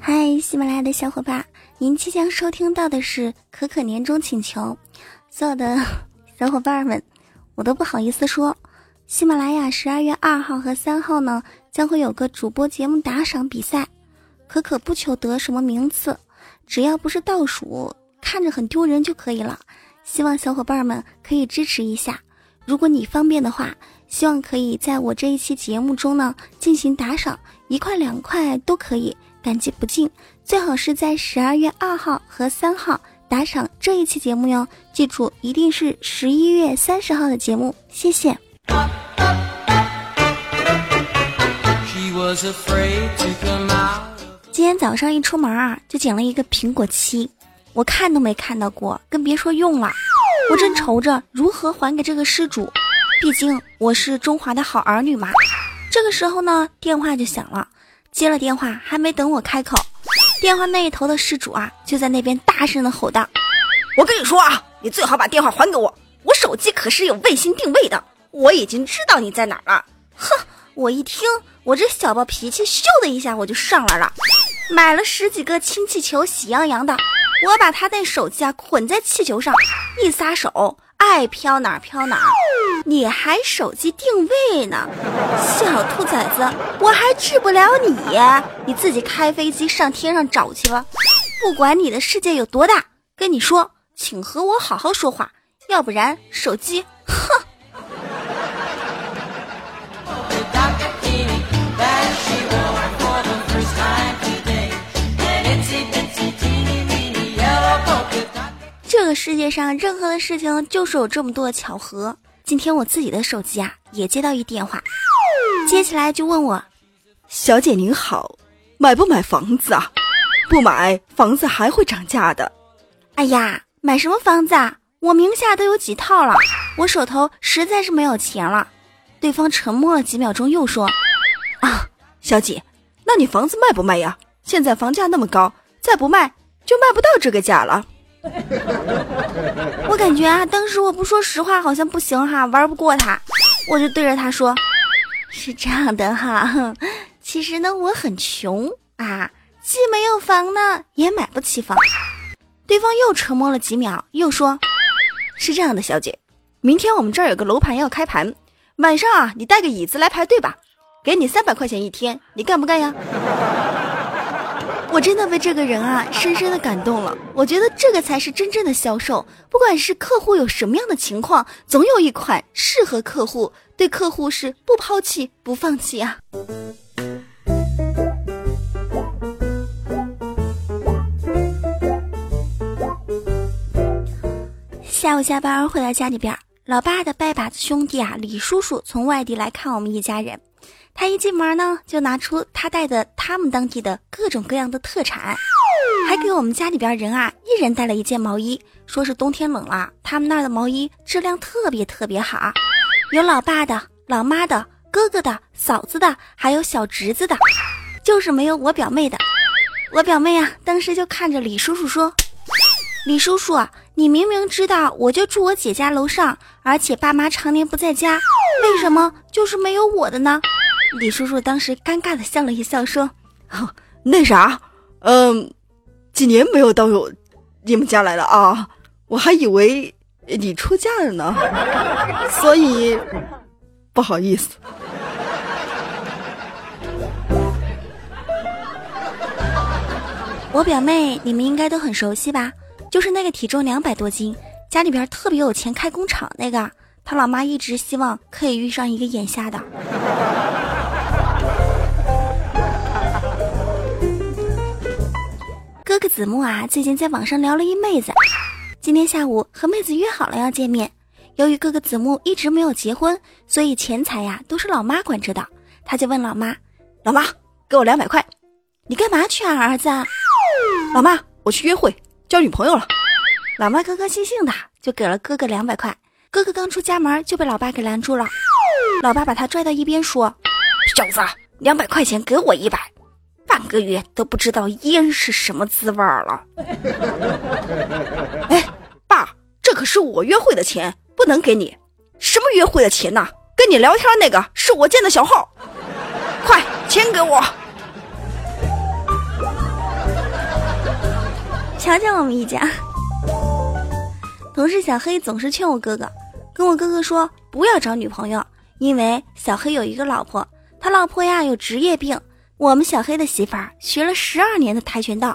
嗨，喜马拉雅的小伙伴，您即将收听到的是可可年终请求。所有的 小伙伴们，我都不好意思说，喜马拉雅十二月二号和三号呢，将会有个主播节目打赏比赛。可可不求得什么名次，只要不是倒数，看着很丢人就可以了。希望小伙伴们可以支持一下。如果你方便的话，希望可以在我这一期节目中呢进行打赏，一块两块都可以。感激不尽，最好是在十二月二号和三号打赏这一期节目哟。记住，一定是十一月三十号的节目。谢谢。今天早上一出门啊，就捡了一个苹果七，我看都没看到过，更别说用了。我正愁着如何还给这个失主，毕竟我是中华的好儿女嘛。这个时候呢，电话就响了。接了电话，还没等我开口，电话那一头的失主啊，就在那边大声的吼道：“我跟你说啊，你最好把电话还给我，我手机可是有卫星定位的，我已经知道你在哪儿了。”哼，我一听，我这小暴脾气咻的一下我就上来了，买了十几个氢气球，喜洋洋的，我把他那手机啊捆在气球上，一撒手。爱飘哪儿飘哪儿，你还手机定位呢，小兔崽子，我还治不了你，你自己开飞机上天上找去吧。不管你的世界有多大，跟你说，请和我好好说话，要不然手机，哼。这个世界上任何的事情就是有这么多的巧合。今天我自己的手机啊也接到一电话，接起来就问我：“小姐您好，买不买房子啊？不买房子还会涨价的。”哎呀，买什么房子啊？我名下都有几套了，我手头实在是没有钱了。对方沉默了几秒钟，又说：“啊，小姐，那你房子卖不卖呀？现在房价那么高，再不卖就卖不到这个价了。” 我感觉啊，当时我不说实话好像不行哈，玩不过他，我就对着他说：“是这样的哈，其实呢我很穷啊，既没有房呢，也买不起房。”对方又沉默了几秒，又说：“是这样的，小姐，明天我们这儿有个楼盘要开盘，晚上啊，你带个椅子来排队吧，给你三百块钱一天，你干不干呀？”我真的被这个人啊深深的感动了。我觉得这个才是真正的销售。不管是客户有什么样的情况，总有一款适合客户，对客户是不抛弃不放弃啊。下午下班回到家里边，老爸的拜把子兄弟啊李叔叔从外地来看我们一家人。他一进门呢，就拿出他带的他们当地的各种各样的特产，还给我们家里边人啊一人带了一件毛衣，说是冬天冷了，他们那儿的毛衣质量特别特别好，有老爸的、老妈的、哥哥的、嫂子的，还有小侄子的，就是没有我表妹的。我表妹啊，当时就看着李叔叔说：“李叔叔，你明明知道我就住我姐家楼上，而且爸妈常年不在家，为什么就是没有我的呢？”李叔叔当时尴尬的笑了一笑，说：“那啥，嗯，几年没有到你们家来了啊，我还以为你出嫁了呢，所以不好意思。”我表妹你们应该都很熟悉吧？就是那个体重两百多斤，家里边特别有钱，开工厂那个，他老妈一直希望可以遇上一个眼瞎的。哥哥子木啊，最近在网上聊了一妹子，今天下午和妹子约好了要见面。由于哥哥子木一直没有结婚，所以钱财呀都是老妈管着的。他就问老妈：“老妈，给我两百块，你干嘛去啊，儿子？”“老妈，我去约会，交女朋友了。”老妈高高兴兴的就给了哥哥两百块。哥哥刚出家门就被老爸给拦住了，老爸把他拽到一边说：“小子，两百块钱给我一百。”半个月都不知道烟是什么滋味了。哎，爸，这可是我约会的钱，不能给你。什么约会的钱呐？跟你聊天那个是我建的小号。快钱给我。瞧瞧我们一家，同事小黑总是劝我哥哥，跟我哥哥说不要找女朋友，因为小黑有一个老婆，他老婆呀有职业病。我们小黑的媳妇儿学了十二年的跆拳道，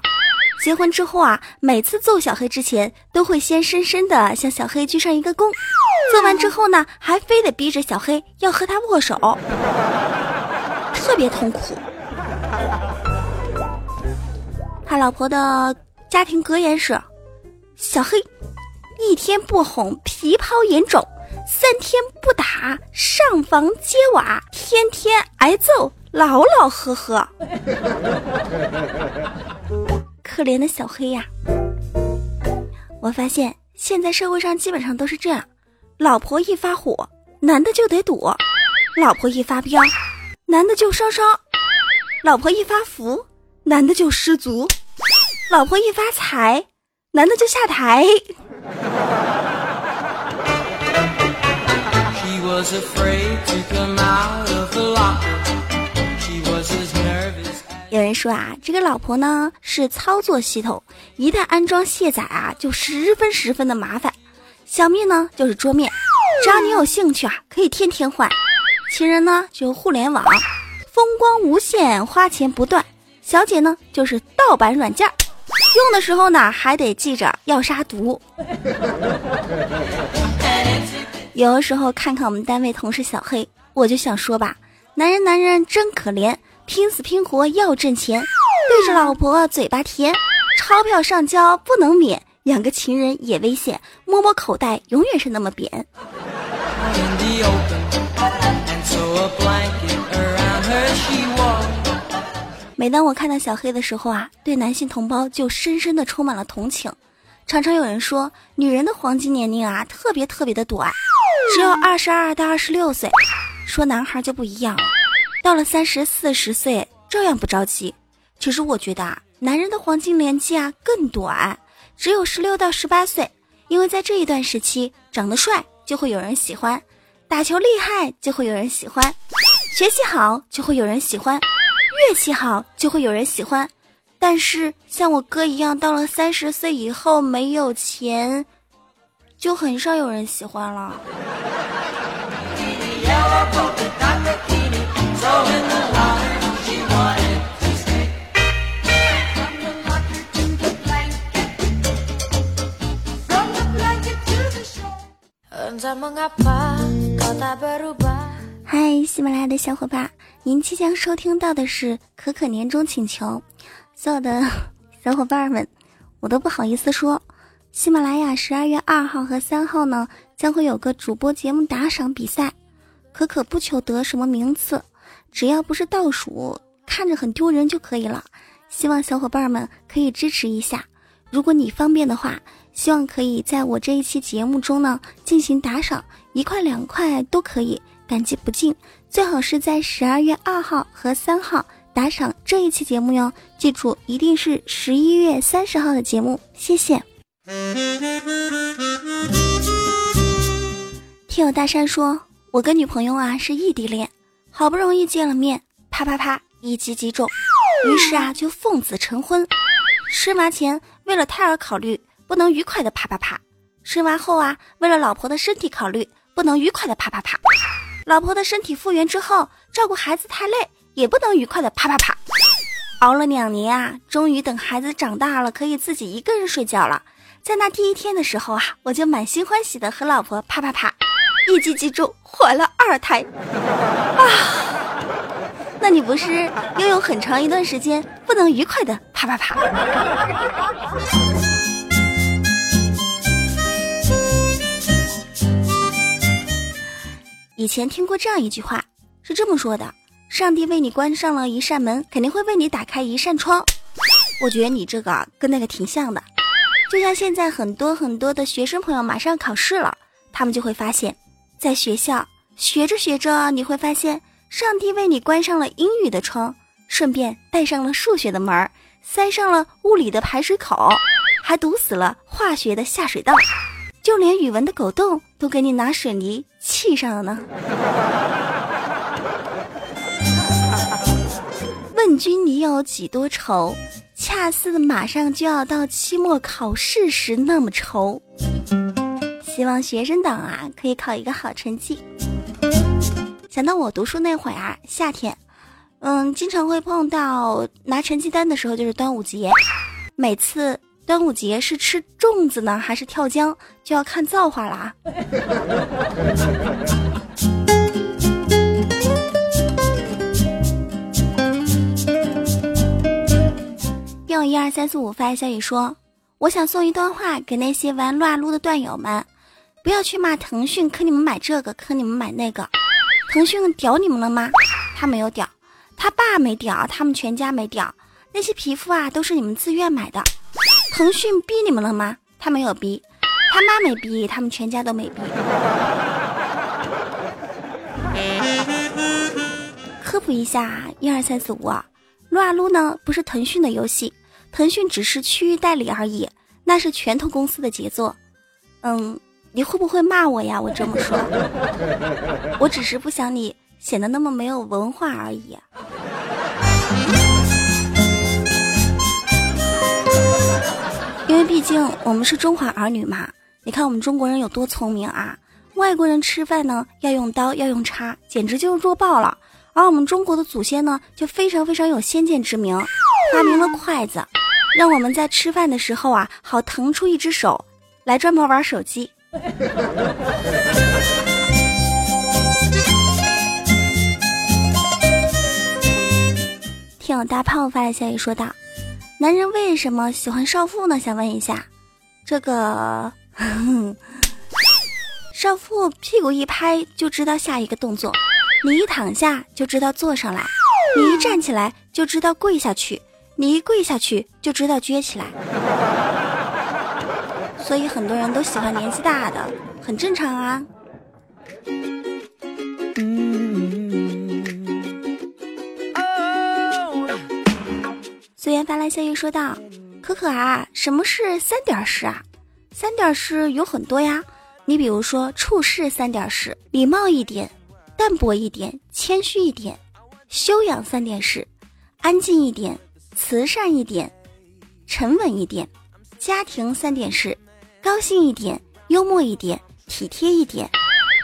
结婚之后啊，每次揍小黑之前都会先深深的向小黑鞠上一个躬，做完之后呢，还非得逼着小黑要和他握手，特别痛苦。他老婆的家庭格言是：小黑一天不哄皮抛眼肿，三天不打上房揭瓦，天天挨揍。老老呵呵，可怜的小黑呀！我发现现在社会上基本上都是这样：老婆一发火，男的就得躲；老婆一发飙，男的就双双；老婆一发福，男的就失足；老婆一发财，男的就下台。she was afraid to come out of the lock 有人说啊，这个老婆呢是操作系统，一旦安装卸载啊，就十分十分的麻烦。小蜜呢就是桌面，只要你有兴趣啊，可以天天换。情人呢就互联网，风光无限，花钱不断。小姐呢就是盗版软件，用的时候呢还得记着要杀毒。有的时候看看我们单位同事小黑，我就想说吧，男人男人真可怜。拼死拼活要挣钱，对着老婆嘴巴甜，钞票上交不能免，养个情人也危险，摸摸口袋永远是那么扁。每当我看到小黑的时候啊，对男性同胞就深深的充满了同情。常常有人说，女人的黄金年龄啊，特别特别的短，只有二十二到二十六岁。说男孩就不一样了。到了三十四十岁，照样不着急。其实我觉得啊，男人的黄金年纪啊更短，只有十六到十八岁。因为在这一段时期，长得帅就会有人喜欢，打球厉害就会有人喜欢，学习好就会有人喜欢，乐器好就会有人喜欢。但是像我哥一样，到了三十岁以后没有钱，就很少有人喜欢了。嗨，喜马拉雅的小伙伴，您即将收听到的是可可年终请求。所有的 小伙伴们，我都不好意思说，喜马拉雅十二月二号和三号呢，将会有个主播节目打赏比赛。可可不求得什么名次，只要不是倒数，看着很丢人就可以了。希望小伙伴们可以支持一下。如果你方便的话，希望可以在我这一期节目中呢进行打赏，一块两块都可以，感激不尽。最好是在十二月二号和三号打赏这一期节目哟，记住一定是十一月三十号的节目。谢谢。听友大山说。我跟女朋友啊是异地恋，好不容易见了面，啪啪啪一击即中，于是啊就奉子成婚。吃麻前为了胎儿考虑，不能愉快的啪啪啪；生完后啊为了老婆的身体考虑，不能愉快的啪啪啪。老婆的身体复原之后，照顾孩子太累，也不能愉快的啪啪啪。熬了两年啊，终于等孩子长大了，可以自己一个人睡觉了。在那第一天的时候啊，我就满心欢喜的和老婆啪啪啪。一击即中，怀了二胎，啊！那你不是又有很长一段时间不能愉快的啪啪啪？以前听过这样一句话，是这么说的：上帝为你关上了一扇门，肯定会为你打开一扇窗。我觉得你这个跟那个挺像的，就像现在很多很多的学生朋友马上考试了，他们就会发现。在学校学着学着，你会发现上帝为你关上了英语的窗，顺便带上了数学的门儿，塞上了物理的排水口，还堵死了化学的下水道，就连语文的狗洞都给你拿水泥气上了呢。问君你有几多愁？恰似马上就要到期末考试时那么愁。希望学生党啊可以考一个好成绩。想到我读书那会儿啊，夏天，嗯，经常会碰到拿成绩单的时候，就是端午节。每次端午节是吃粽子呢，还是跳江，就要看造化啦。用一二三四五发消息说：“我想送一段话给那些玩撸啊撸的段友们，不要去骂腾讯坑你们买这个，坑你们买那个。腾讯屌你们了吗？他没有屌，他爸没屌，他们全家没屌。那些皮肤啊，都是你们自愿买的。腾讯逼你们了吗？他没有逼，他妈没逼，他们全家都没逼。科普一下，一二三四五啊，撸啊撸呢不是腾讯的游戏。”腾讯只是区域代理而已，那是拳头公司的杰作。嗯，你会不会骂我呀？我这么说，我只是不想你显得那么没有文化而已。为毕竟我们是中华儿女嘛，你看我们中国人有多聪明啊！外国人吃饭呢要用刀要用叉，简直就弱爆了。而我们中国的祖先呢，就非常非常有先见之明，发明了筷子。让我们在吃饭的时候啊，好腾出一只手来专门玩手机。听我大胖发来消息说道：“男人为什么喜欢少妇呢？想问一下，这个 少妇屁股一拍就知道下一个动作，你一躺下就知道坐上来，你一站起来就知道跪下去。”你一跪下去就知道撅起来，所以很多人都喜欢年纪大的，很正常啊。虽然发来消息说道：“可可啊，什么是三点式啊？三点式有很多呀，你比如说处事三点式，礼貌一点，淡泊一点，谦虚一点，修养三点式，安静一点。”慈善一点，沉稳一点，家庭三点式，高兴一点，幽默一点，体贴一点，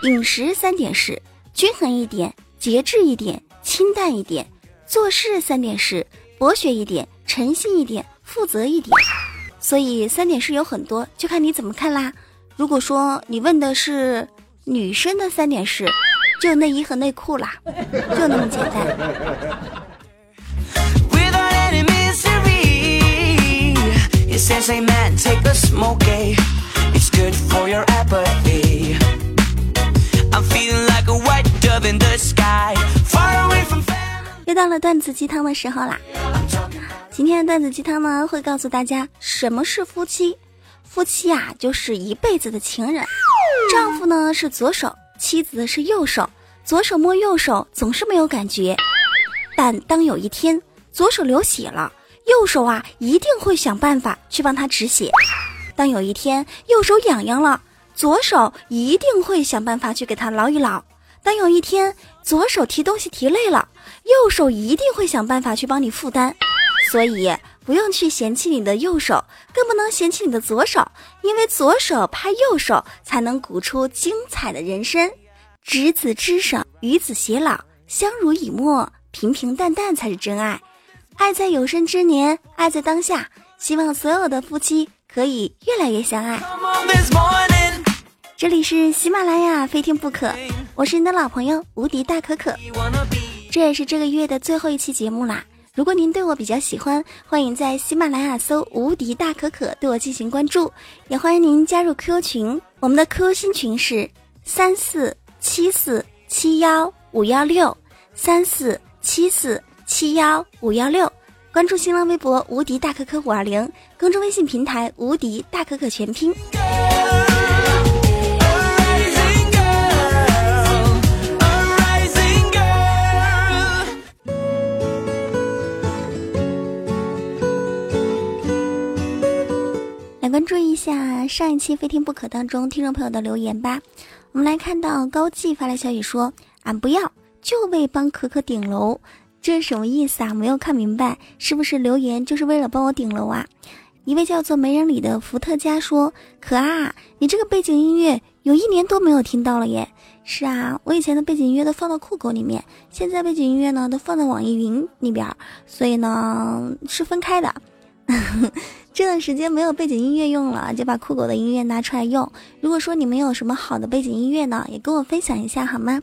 饮食三点式，均衡一点，节制一点，清淡一点，做事三点式，博学一点，诚信一点，负责一点。所以三点式有很多，就看你怎么看啦。如果说你问的是女生的三点式，就内衣和内裤啦，就那么简单。又到了段子鸡汤的时候啦！今天的段子鸡汤呢，会告诉大家什么是夫妻。夫妻啊，就是一辈子的情人。丈夫呢是左手，妻子是右手。左手摸右手总是没有感觉，但当有一天左手流血了。右手啊，一定会想办法去帮他止血。当有一天右手痒痒了，左手一定会想办法去给他挠一挠。当有一天左手提东西提累了，右手一定会想办法去帮你负担。所以不用去嫌弃你的右手，更不能嫌弃你的左手，因为左手拍右手才能鼓出精彩的人生。执子之手，与子偕老，相濡以沫，平平淡淡才是真爱。爱在有生之年，爱在当下。希望所有的夫妻可以越来越相爱。这里是喜马拉雅，非听不可。我是你的老朋友无敌大可可。这也是这个月的最后一期节目啦。如果您对我比较喜欢，欢迎在喜马拉雅搜“无敌大可可”对我进行关注，也欢迎您加入 QQ 群。我们的 QQ 新群是三四七四七幺五幺六三四七四。七幺五幺六，关注新浪微博无敌大可可五二零，公众微信平台无敌大可可全拼。上一期非听不可当中听众朋友的留言吧。我们来看到高记发来消息说：“俺不要，就为帮可可顶楼。”这是什么意思啊？没有看明白，是不是留言就是为了帮我顶楼啊？一位叫做没人理的伏特加说：“可啊，你这个背景音乐有一年多没有听到了耶。”是啊，我以前的背景音乐都放到酷狗里面，现在背景音乐呢都放在网易云里边，所以呢是分开的。这段时间没有背景音乐用了，就把酷狗的音乐拿出来用。如果说你们有什么好的背景音乐呢，也跟我分享一下好吗？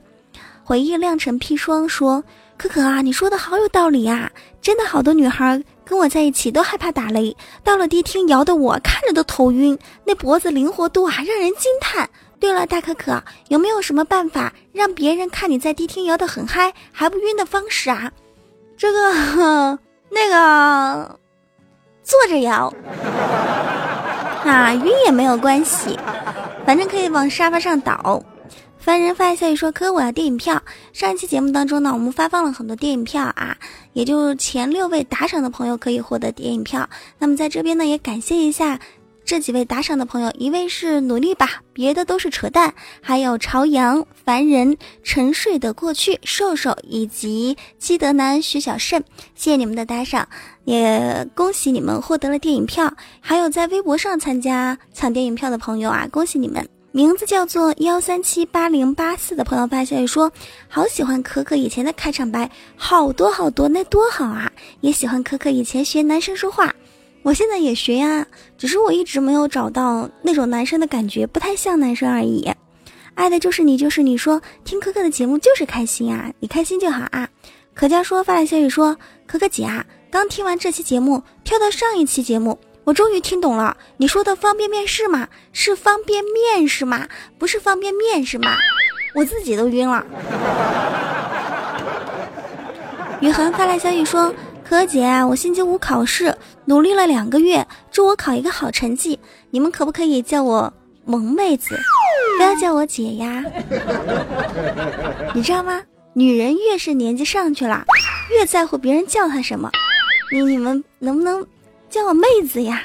回忆酿成砒霜说：“可可啊，你说的好有道理啊，真的好多女孩跟我在一起都害怕打雷，到了迪厅摇的我看着都头晕，那脖子灵活度啊让人惊叹。”对了，大可可，有没有什么办法让别人看你在迪厅摇得很嗨还不晕的方式啊？这个，那个，坐着摇，啊，晕也没有关系，反正可以往沙发上倒。凡人发消息说：“哥，我要电影票。”上一期节目当中呢，我们发放了很多电影票啊，也就前六位打赏的朋友可以获得电影票。那么在这边呢，也感谢一下。这几位打赏的朋友，一位是努力吧，别的都是扯淡，还有朝阳、凡人、沉睡的过去、瘦瘦以及基德南、徐小胜，谢谢你们的打赏，也恭喜你们获得了电影票。还有在微博上参加抢电影票的朋友啊，恭喜你们！名字叫做幺三七八零八四的朋友发消息说，好喜欢可可以前的开场白，好多好多，那多好啊！也喜欢可可以前学男生说话。我现在也学呀，只是我一直没有找到那种男生的感觉，不太像男生而已。爱的就是你，就是你说听可可的节目就是开心啊，你开心就好啊。可佳说发来消息说，可可姐啊，刚听完这期节目，跳到上一期节目，我终于听懂了，你说的方便面是吗？是方便面是吗？不是方便面是吗？我自己都晕了。雨涵发来消息说。可姐，我星期五考试，努力了两个月，祝我考一个好成绩。你们可不可以叫我萌妹子，不要叫我姐呀？你知道吗？女人越是年纪上去了，越在乎别人叫她什么。你你们能不能叫我妹子呀？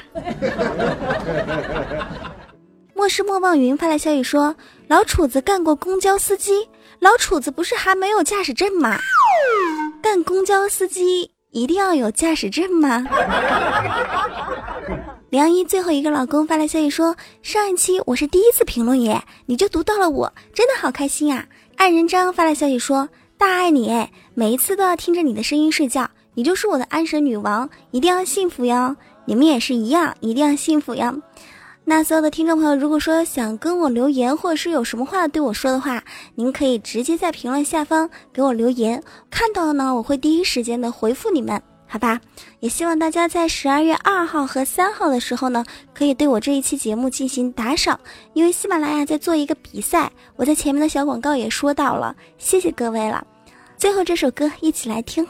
莫失莫忘云发来消息说，老楚子干过公交司机，老楚子不是还没有驾驶证吗？干公交司机。一定要有驾驶证吗？梁一最后一个老公发来消息说：“上一期我是第一次评论耶，你就读到了我，真的好开心啊！”爱人张发来消息说：“大爱你，每一次都要听着你的声音睡觉，你就是我的安神女王，一定要幸福哟！你们也是一样，一定要幸福哟！”那所有的听众朋友，如果说想跟我留言，或者是有什么话对我说的话，您可以直接在评论下方给我留言，看到了呢，我会第一时间的回复你们，好吧？也希望大家在十二月二号和三号的时候呢，可以对我这一期节目进行打赏，因为喜马拉雅在做一个比赛，我在前面的小广告也说到了，谢谢各位了。最后这首歌一起来听。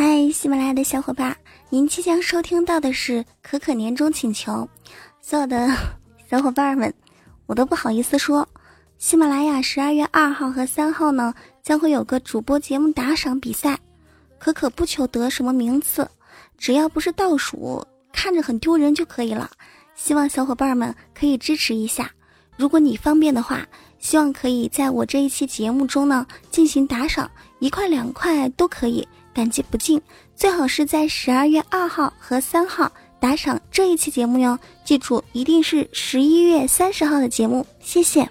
嗨，喜马拉雅的小伙伴，您即将收听到的是可可年终请求。所有的 小伙伴们，我都不好意思说，喜马拉雅十二月二号和三号呢，将会有个主播节目打赏比赛。可可不求得什么名次，只要不是倒数，看着很丢人就可以了。希望小伙伴们可以支持一下。如果你方便的话，希望可以在我这一期节目中呢进行打赏，一块两块都可以，感激不尽。最好是在十二月二号和三号打赏这一期节目哟，记住一定是十一月三十号的节目，谢谢。